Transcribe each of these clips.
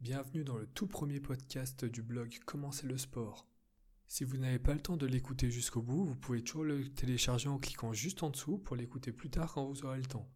Bienvenue dans le tout premier podcast du blog Commencer le sport. Si vous n'avez pas le temps de l'écouter jusqu'au bout, vous pouvez toujours le télécharger en cliquant juste en dessous pour l'écouter plus tard quand vous aurez le temps.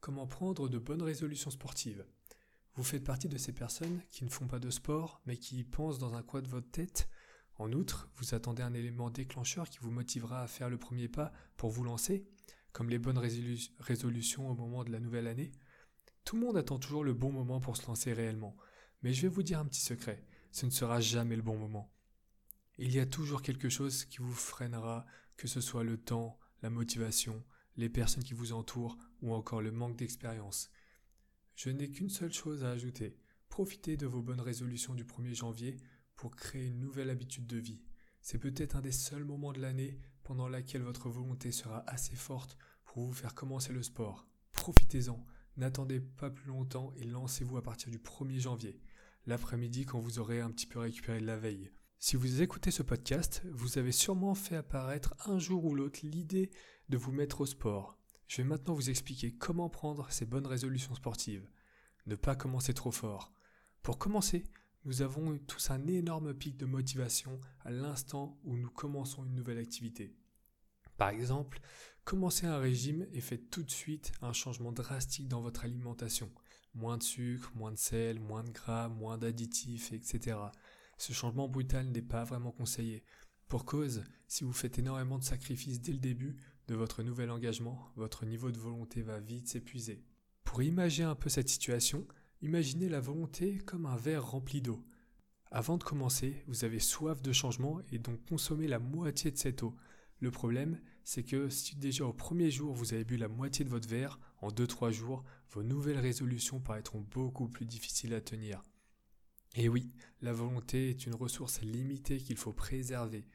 Comment prendre de bonnes résolutions sportives? Vous faites partie de ces personnes qui ne font pas de sport mais qui y pensent dans un coin de votre tête? En outre, vous attendez un élément déclencheur qui vous motivera à faire le premier pas pour vous lancer, comme les bonnes résolutions au moment de la nouvelle année tout le monde attend toujours le bon moment pour se lancer réellement. Mais je vais vous dire un petit secret, ce ne sera jamais le bon moment. Il y a toujours quelque chose qui vous freinera, que ce soit le temps, la motivation, les personnes qui vous entourent ou encore le manque d'expérience. Je n'ai qu'une seule chose à ajouter. Profitez de vos bonnes résolutions du 1er janvier pour créer une nouvelle habitude de vie. C'est peut-être un des seuls moments de l'année pendant laquelle votre volonté sera assez forte pour vous faire commencer le sport. Profitez-en. N'attendez pas plus longtemps et lancez-vous à partir du 1er janvier, l'après-midi quand vous aurez un petit peu récupéré de la veille. Si vous écoutez ce podcast, vous avez sûrement fait apparaître un jour ou l'autre l'idée de vous mettre au sport. Je vais maintenant vous expliquer comment prendre ces bonnes résolutions sportives. Ne pas commencer trop fort. Pour commencer, nous avons tous un énorme pic de motivation à l'instant où nous commençons une nouvelle activité. Par exemple, commencez un régime et faites tout de suite un changement drastique dans votre alimentation. Moins de sucre, moins de sel, moins de gras, moins d'additifs, etc. Ce changement brutal n'est pas vraiment conseillé. Pour cause, si vous faites énormément de sacrifices dès le début de votre nouvel engagement, votre niveau de volonté va vite s'épuiser. Pour imaginer un peu cette situation, imaginez la volonté comme un verre rempli d'eau. Avant de commencer, vous avez soif de changement et donc consommez la moitié de cette eau. Le problème, c'est que si déjà au premier jour vous avez bu la moitié de votre verre, en 2-3 jours, vos nouvelles résolutions paraîtront beaucoup plus difficiles à tenir. Et oui, la volonté est une ressource limitée qu'il faut préserver.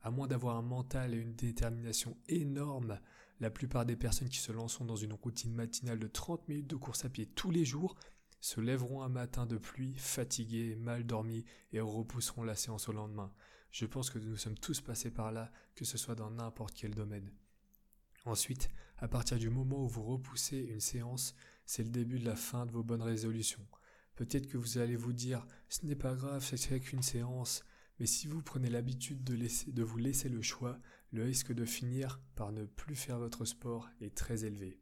À moins d'avoir un mental et une détermination énorme, la plupart des personnes qui se lanceront dans une routine matinale de 30 minutes de course à pied tous les jours se lèveront un matin de pluie, fatigués, mal dormis et repousseront la séance au lendemain. Je pense que nous sommes tous passés par là, que ce soit dans n'importe quel domaine. Ensuite, à partir du moment où vous repoussez une séance, c'est le début de la fin de vos bonnes résolutions. Peut-être que vous allez vous dire ce n'est pas grave, c'est qu'une séance, mais si vous prenez l'habitude de, de vous laisser le choix, le risque de finir par ne plus faire votre sport est très élevé.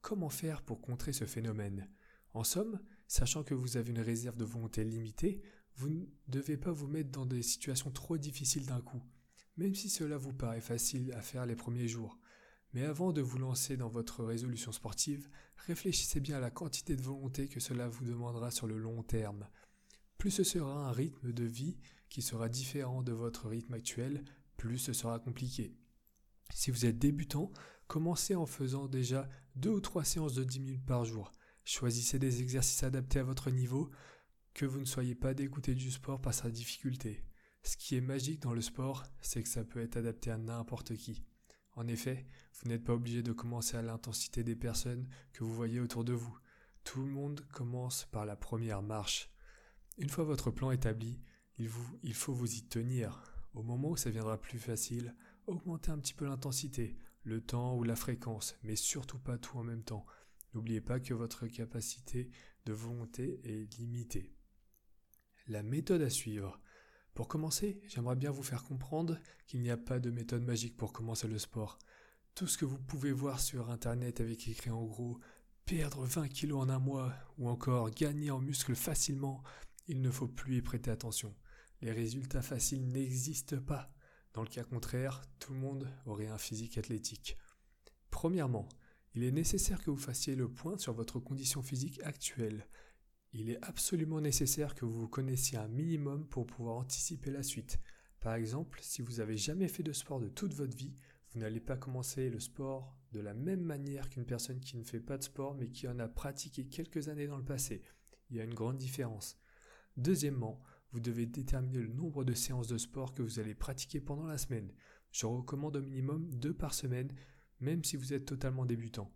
Comment faire pour contrer ce phénomène? En somme, sachant que vous avez une réserve de volonté limitée, vous ne devez pas vous mettre dans des situations trop difficiles d'un coup, même si cela vous paraît facile à faire les premiers jours. Mais avant de vous lancer dans votre résolution sportive, réfléchissez bien à la quantité de volonté que cela vous demandera sur le long terme. Plus ce sera un rythme de vie qui sera différent de votre rythme actuel, plus ce sera compliqué. Si vous êtes débutant, commencez en faisant déjà deux ou trois séances de 10 minutes par jour. Choisissez des exercices adaptés à votre niveau, que vous ne soyez pas dégoûté du sport par sa difficulté. Ce qui est magique dans le sport, c'est que ça peut être adapté à n'importe qui. En effet, vous n'êtes pas obligé de commencer à l'intensité des personnes que vous voyez autour de vous. Tout le monde commence par la première marche. Une fois votre plan établi, il, vous, il faut vous y tenir. Au moment où ça viendra plus facile, augmentez un petit peu l'intensité, le temps ou la fréquence, mais surtout pas tout en même temps. N'oubliez pas que votre capacité de volonté est limitée. La méthode à suivre. Pour commencer, j'aimerais bien vous faire comprendre qu'il n'y a pas de méthode magique pour commencer le sport. Tout ce que vous pouvez voir sur internet avec écrit en gros perdre 20 kilos en un mois ou encore gagner en muscles facilement, il ne faut plus y prêter attention. Les résultats faciles n'existent pas. Dans le cas contraire, tout le monde aurait un physique athlétique. Premièrement, il est nécessaire que vous fassiez le point sur votre condition physique actuelle il est absolument nécessaire que vous connaissiez un minimum pour pouvoir anticiper la suite. Par exemple, si vous n'avez jamais fait de sport de toute votre vie, vous n'allez pas commencer le sport de la même manière qu'une personne qui ne fait pas de sport mais qui en a pratiqué quelques années dans le passé. Il y a une grande différence. Deuxièmement, vous devez déterminer le nombre de séances de sport que vous allez pratiquer pendant la semaine. Je recommande au minimum deux par semaine, même si vous êtes totalement débutant.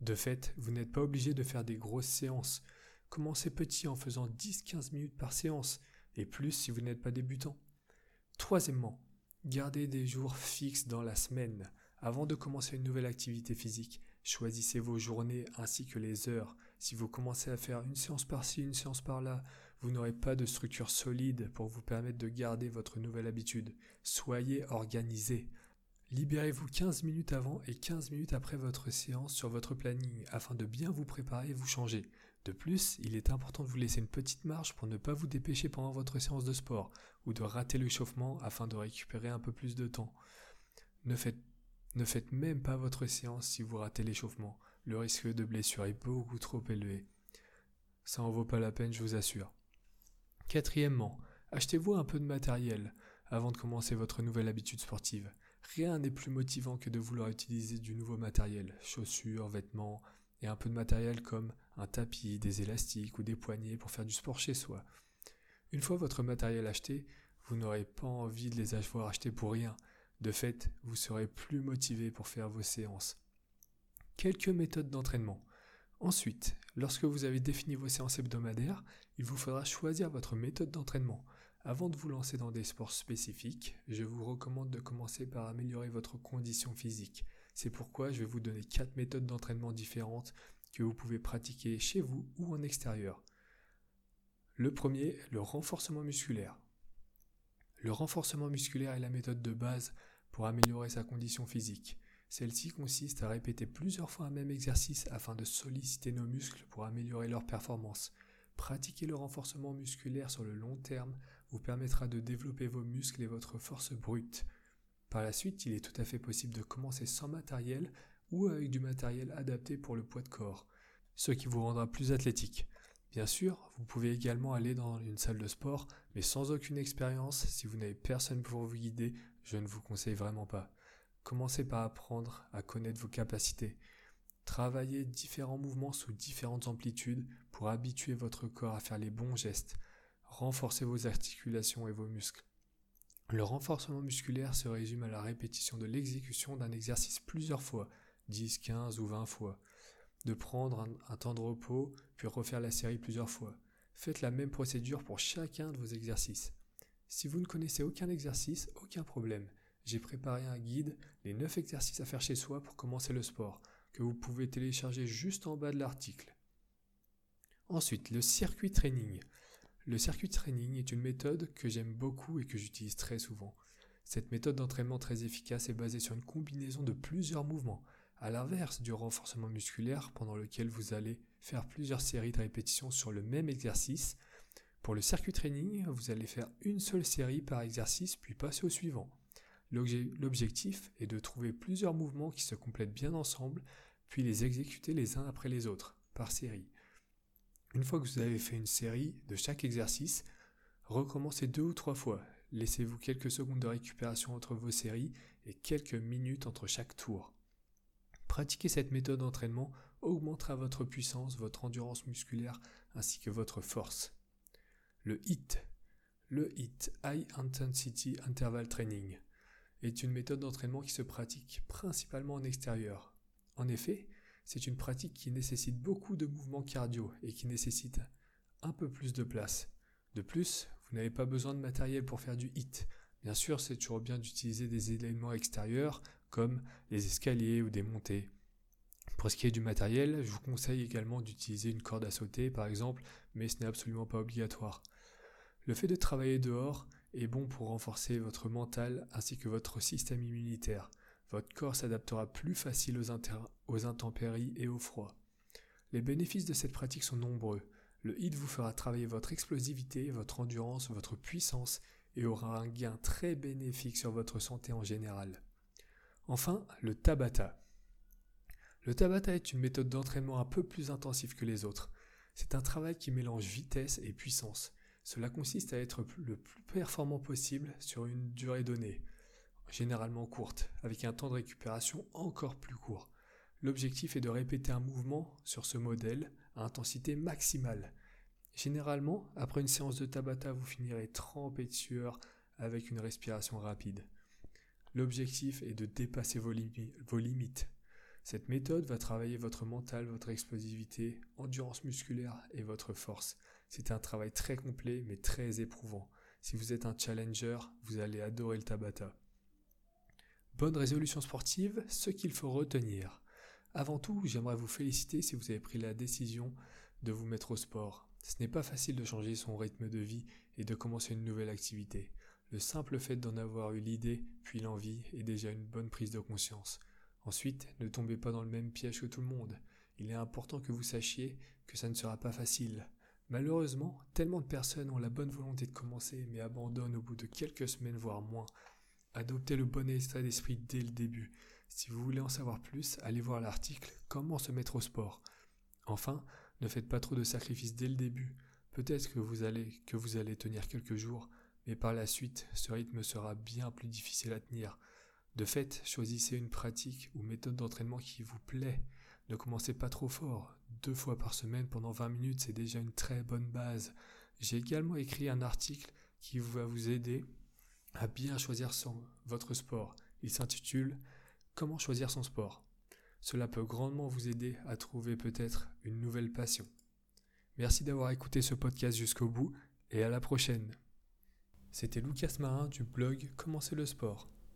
De fait, vous n'êtes pas obligé de faire des grosses séances. Commencez petit en faisant 10-15 minutes par séance, et plus si vous n'êtes pas débutant. Troisièmement, gardez des jours fixes dans la semaine. Avant de commencer une nouvelle activité physique, choisissez vos journées ainsi que les heures. Si vous commencez à faire une séance par-ci, une séance par-là, vous n'aurez pas de structure solide pour vous permettre de garder votre nouvelle habitude. Soyez organisé. Libérez-vous 15 minutes avant et 15 minutes après votre séance sur votre planning afin de bien vous préparer et vous changer. De plus, il est important de vous laisser une petite marge pour ne pas vous dépêcher pendant votre séance de sport ou de rater l'échauffement afin de récupérer un peu plus de temps. Ne faites, même pas votre séance si vous ratez l'échauffement. Le risque de blessure est beaucoup trop élevé. Ça en vaut pas la peine, je vous assure. Quatrièmement, achetez-vous un peu de matériel avant de commencer votre nouvelle habitude sportive. Rien n'est plus motivant que de vouloir utiliser du nouveau matériel, chaussures, vêtements, et un peu de matériel comme un tapis, des élastiques ou des poignées pour faire du sport chez soi. Une fois votre matériel acheté, vous n'aurez pas envie de les avoir achetés pour rien. De fait, vous serez plus motivé pour faire vos séances. Quelques méthodes d'entraînement. Ensuite, lorsque vous avez défini vos séances hebdomadaires, il vous faudra choisir votre méthode d'entraînement. Avant de vous lancer dans des sports spécifiques, je vous recommande de commencer par améliorer votre condition physique. C'est pourquoi je vais vous donner quatre méthodes d'entraînement différentes que vous pouvez pratiquer chez vous ou en extérieur. Le premier, le renforcement musculaire. Le renforcement musculaire est la méthode de base pour améliorer sa condition physique. Celle-ci consiste à répéter plusieurs fois un même exercice afin de solliciter nos muscles pour améliorer leur performance. Pratiquer le renforcement musculaire sur le long terme vous permettra de développer vos muscles et votre force brute. Par la suite, il est tout à fait possible de commencer sans matériel ou avec du matériel adapté pour le poids de corps, ce qui vous rendra plus athlétique. Bien sûr, vous pouvez également aller dans une salle de sport, mais sans aucune expérience, si vous n'avez personne pour vous guider, je ne vous conseille vraiment pas. Commencez par apprendre à connaître vos capacités. Travaillez différents mouvements sous différentes amplitudes pour habituer votre corps à faire les bons gestes. Renforcez vos articulations et vos muscles. Le renforcement musculaire se résume à la répétition de l'exécution d'un exercice plusieurs fois, 10, 15 ou 20 fois de prendre un, temps de repos, puis refaire la série plusieurs fois. Faites la même procédure pour chacun de vos exercices. Si vous ne connaissez aucun exercice, aucun problème. J'ai préparé un guide, les 9 exercices à faire chez soi pour commencer le sport, que vous pouvez télécharger juste en bas de l'article. Ensuite, le circuit training. Le circuit training est une méthode que j'aime beaucoup et que j'utilise très souvent. Cette méthode d'entraînement très efficace est basée sur une combinaison de plusieurs mouvements, à l'inverse du renforcement musculaire pendant lequel vous allez faire plusieurs séries de répétitions sur le même exercice. Pour le circuit training, vous allez faire une seule série par exercice puis passer au suivant. L'objectif est de trouver plusieurs mouvements qui se complètent bien ensemble puis les exécuter les uns après les autres, par série. Une fois que vous avez fait une série de chaque exercice, recommencez deux ou trois fois. Laissez-vous quelques secondes de récupération entre vos séries et quelques minutes entre chaque tour. Pratiquer cette méthode d'entraînement augmentera votre puissance, votre endurance musculaire ainsi que votre force. Le HIT, le HIT, High Intensity Interval Training, est une méthode d'entraînement qui se pratique principalement en extérieur. En effet, c'est une pratique qui nécessite beaucoup de mouvements cardio et qui nécessite un peu plus de place. De plus, vous n'avez pas besoin de matériel pour faire du HIT. Bien sûr, c'est toujours bien d'utiliser des éléments extérieurs comme les escaliers ou des montées. Pour ce qui est du matériel, je vous conseille également d'utiliser une corde à sauter par exemple, mais ce n'est absolument pas obligatoire. Le fait de travailler dehors est bon pour renforcer votre mental ainsi que votre système immunitaire. Votre corps s'adaptera plus facile aux, intempéries et au froid. Les bénéfices de cette pratique sont nombreux. Le HIIT vous fera travailler votre explosivité, votre endurance, votre puissance et aura un gain très bénéfique sur votre santé en général. Enfin, le Tabata. Le Tabata est une méthode d'entraînement un peu plus intensive que les autres. C'est un travail qui mélange vitesse et puissance. Cela consiste à être le plus performant possible sur une durée donnée, généralement courte, avec un temps de récupération encore plus court. L'objectif est de répéter un mouvement sur ce modèle à intensité maximale. Généralement, après une séance de Tabata, vous finirez trempé de sueur avec une respiration rapide. L'objectif est de dépasser vos, limites. Cette méthode va travailler votre mental, votre explosivité, endurance musculaire et votre force. C'est un travail très complet mais très éprouvant. Si vous êtes un challenger, vous allez adorer le Tabata. Bonne résolution sportive, ce qu'il faut retenir. Avant tout, j'aimerais vous féliciter si vous avez pris la décision de vous mettre au sport. Ce n'est pas facile de changer son rythme de vie et de commencer une nouvelle activité. Le simple fait d'en avoir eu l'idée, puis l'envie, est déjà une bonne prise de conscience. Ensuite, ne tombez pas dans le même piège que tout le monde. Il est important que vous sachiez que ça ne sera pas facile. Malheureusement, tellement de personnes ont la bonne volonté de commencer mais abandonnent au bout de quelques semaines voire moins. Adoptez le bon état d'esprit dès le début. Si vous voulez en savoir plus, allez voir l'article Comment se mettre au sport. Enfin, ne faites pas trop de sacrifices dès le début. Peut-être que vous allez que vous allez tenir quelques jours, mais par la suite, ce rythme sera bien plus difficile à tenir. De fait, choisissez une pratique ou méthode d'entraînement qui vous plaît. Ne commencez pas trop fort. Deux fois par semaine pendant 20 minutes, c'est déjà une très bonne base. J'ai également écrit un article qui va vous aider à bien choisir votre sport. Il s'intitule Comment choisir son sport. Cela peut grandement vous aider à trouver peut-être une nouvelle passion. Merci d'avoir écouté ce podcast jusqu'au bout et à la prochaine. C'était Lucas Marin du blog Commencer le sport.